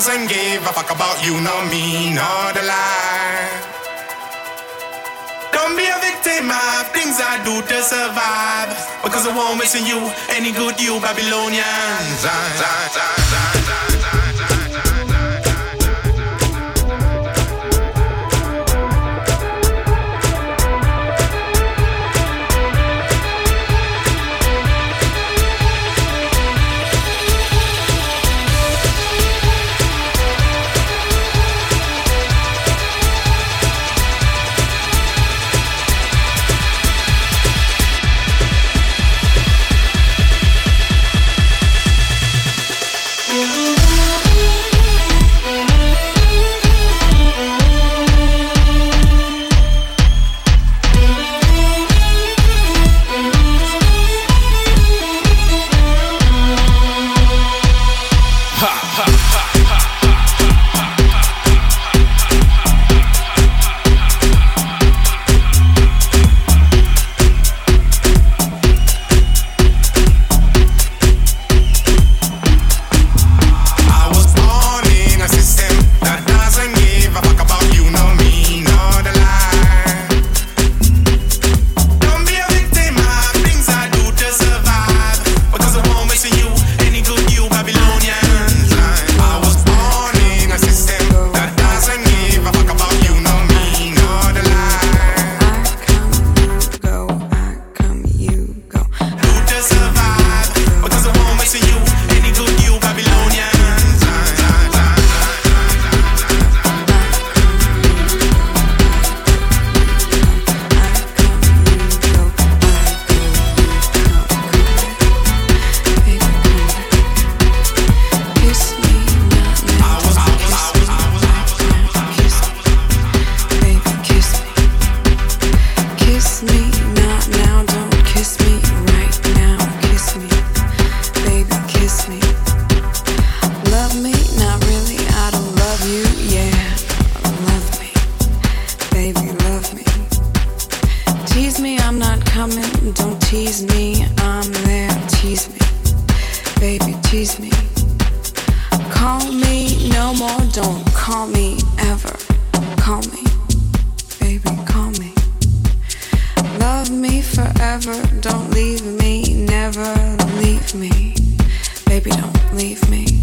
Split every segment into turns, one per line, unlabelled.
doesn't give a fuck about you, nor me, nor the lie. Don't be a victim of things I do to survive. Because I won't miss you, any good you Babylonians.
Forever, don't leave me, never leave me. Baby, don't leave me.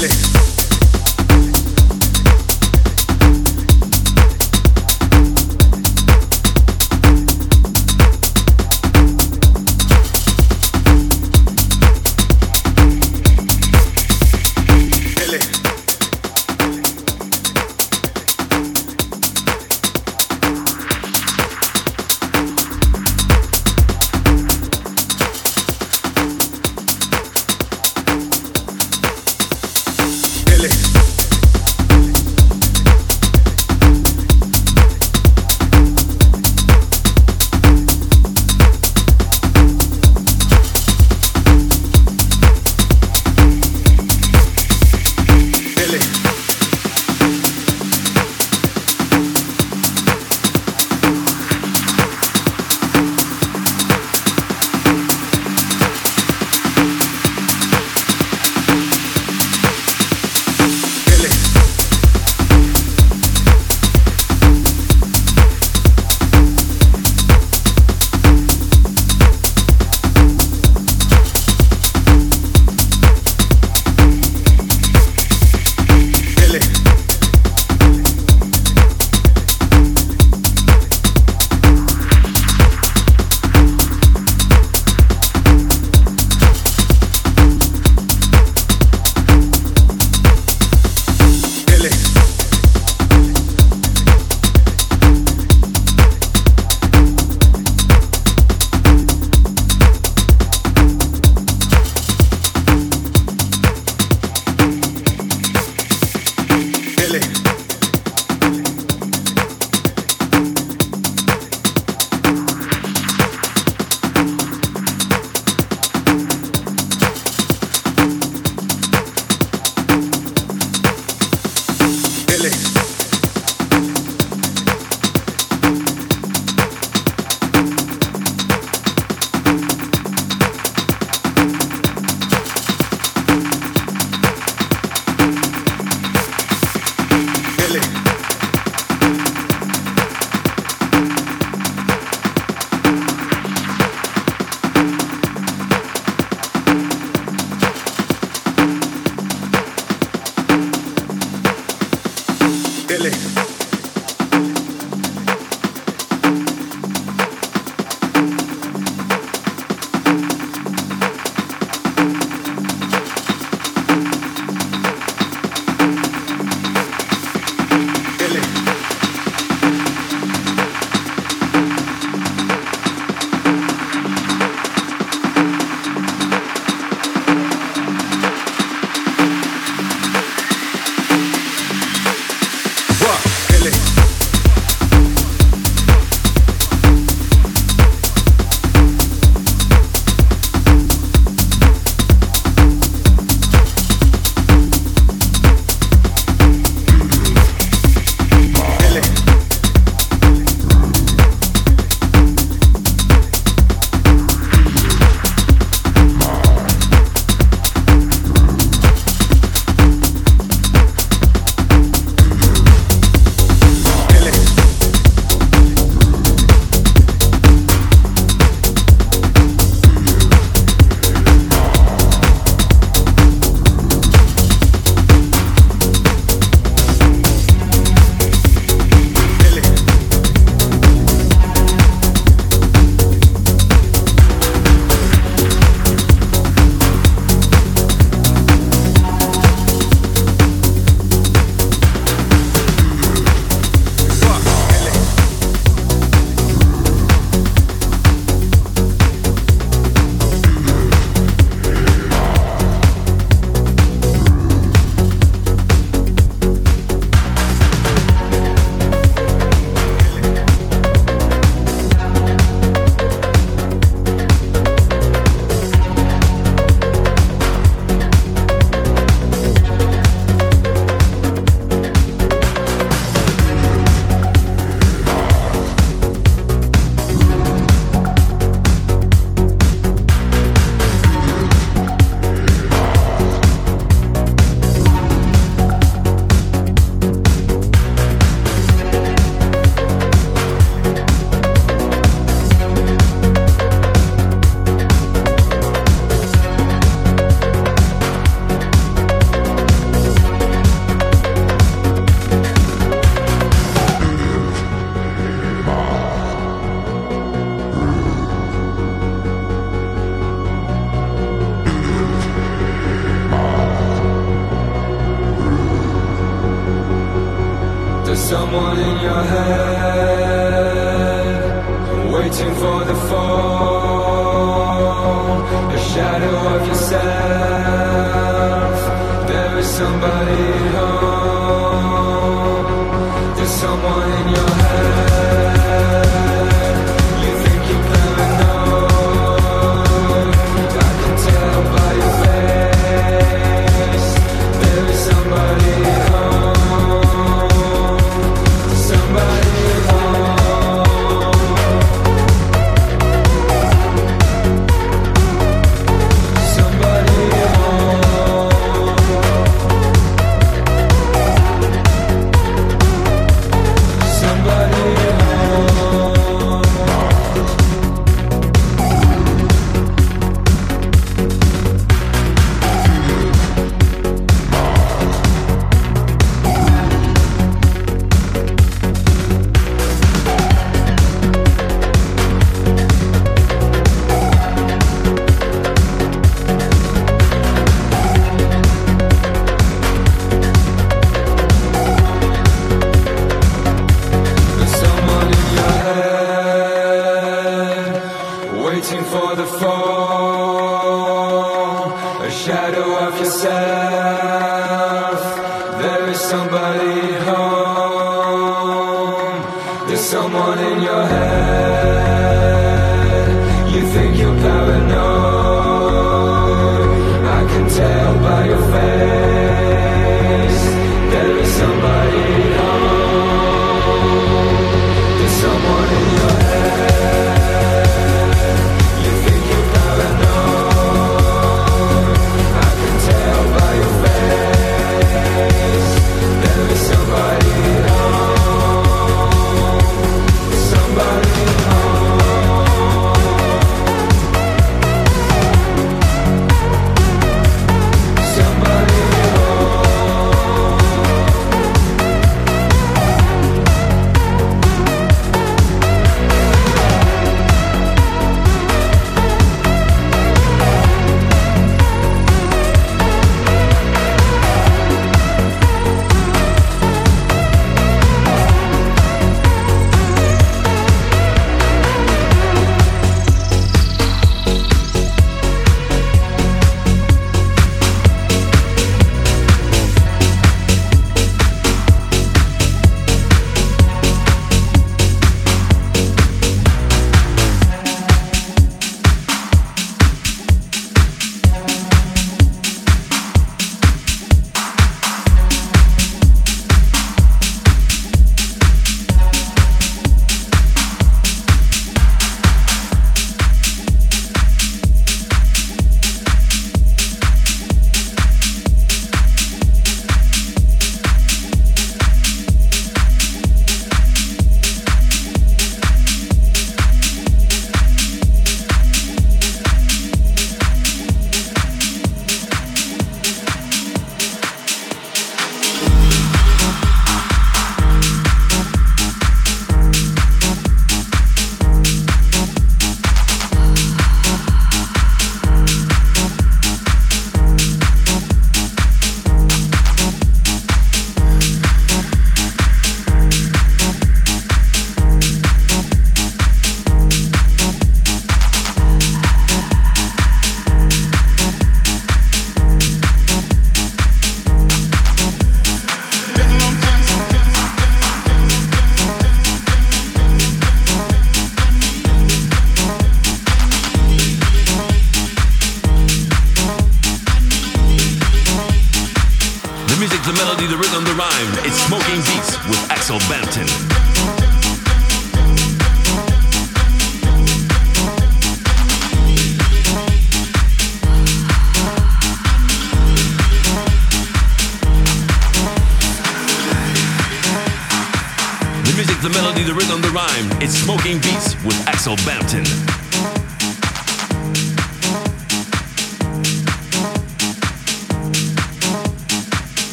L.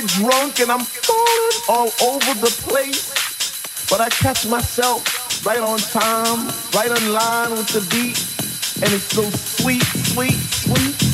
get drunk, and I'm falling all over the place. But I catch myself right on time, right on line with the beat, and it's so sweet, sweet, sweet.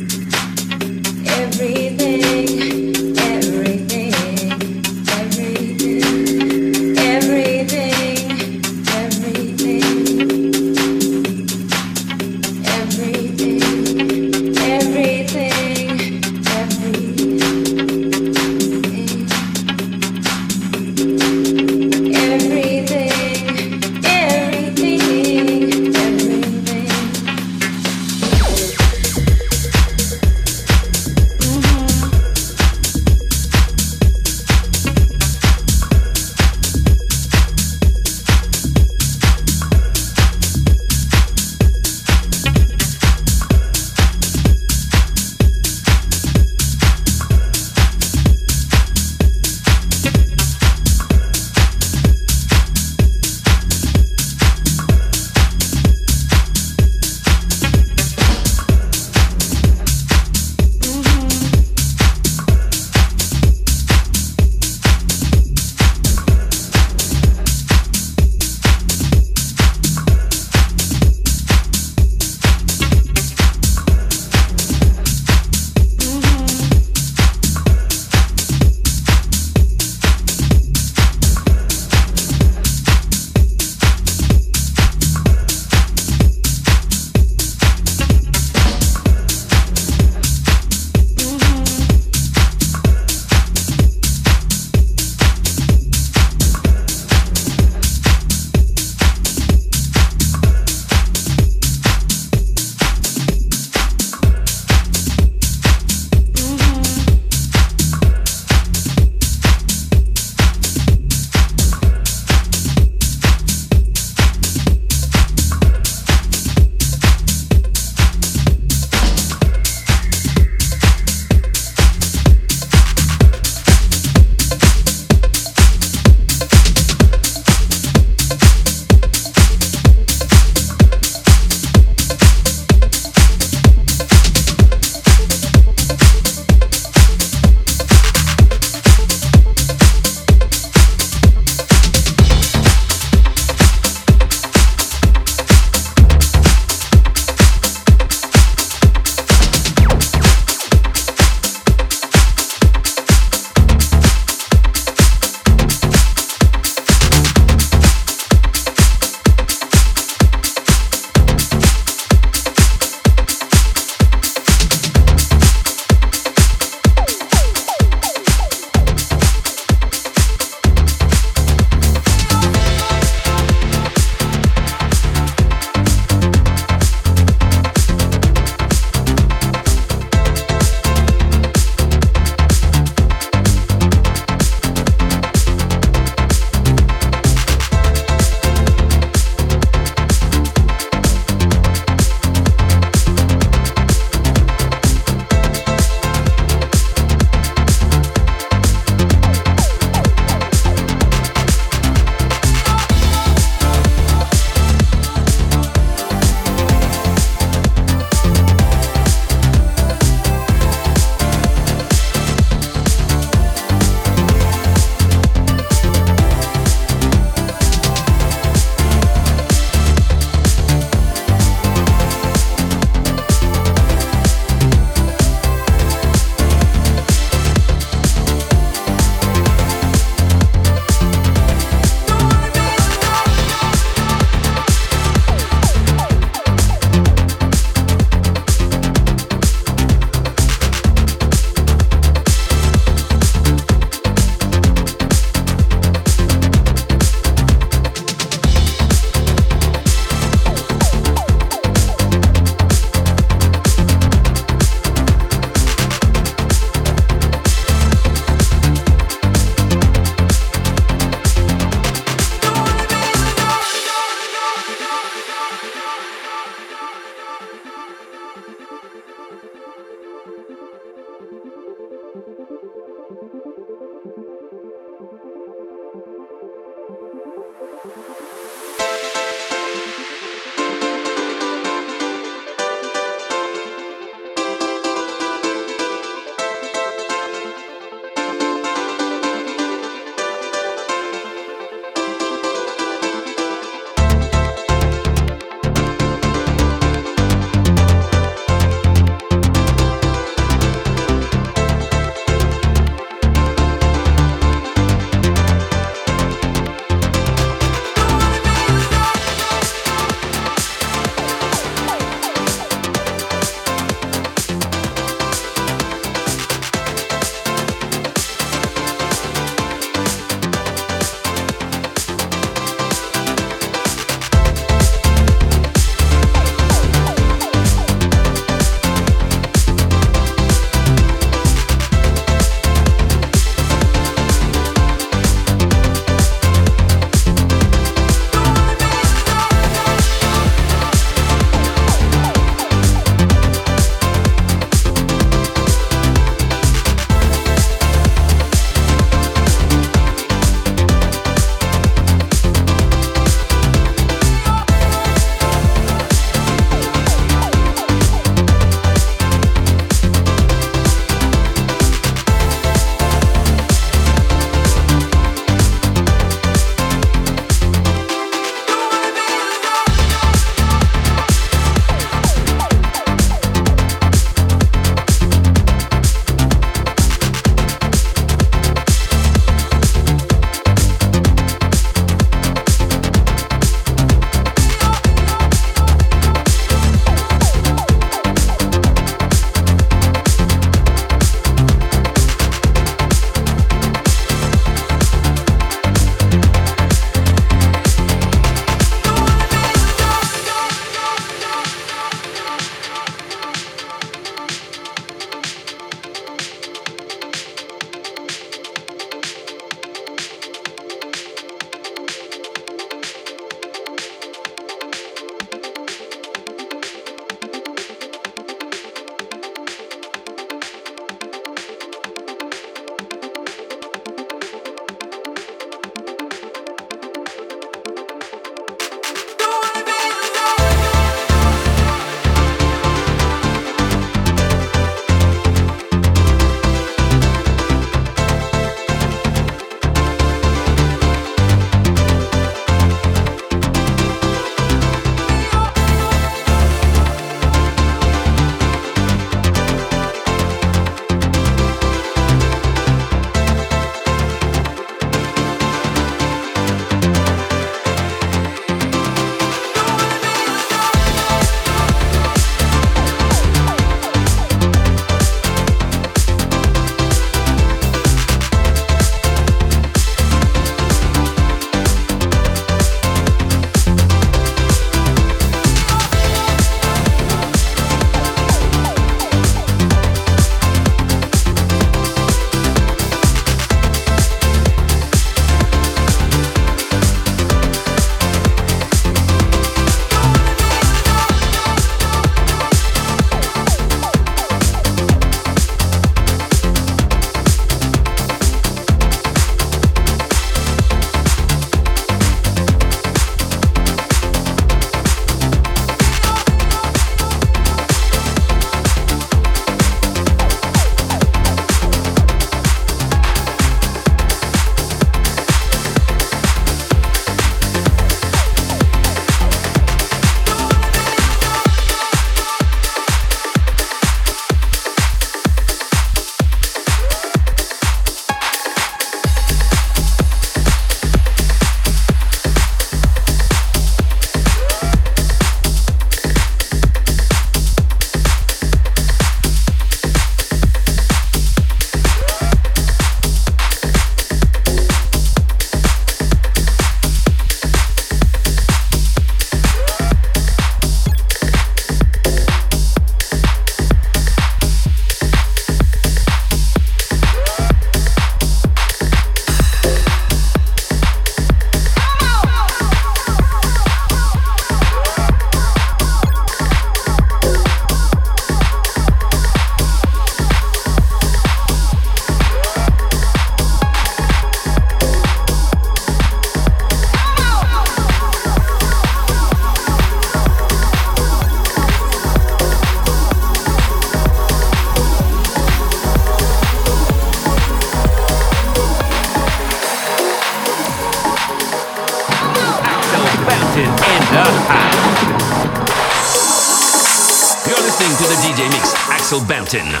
Axel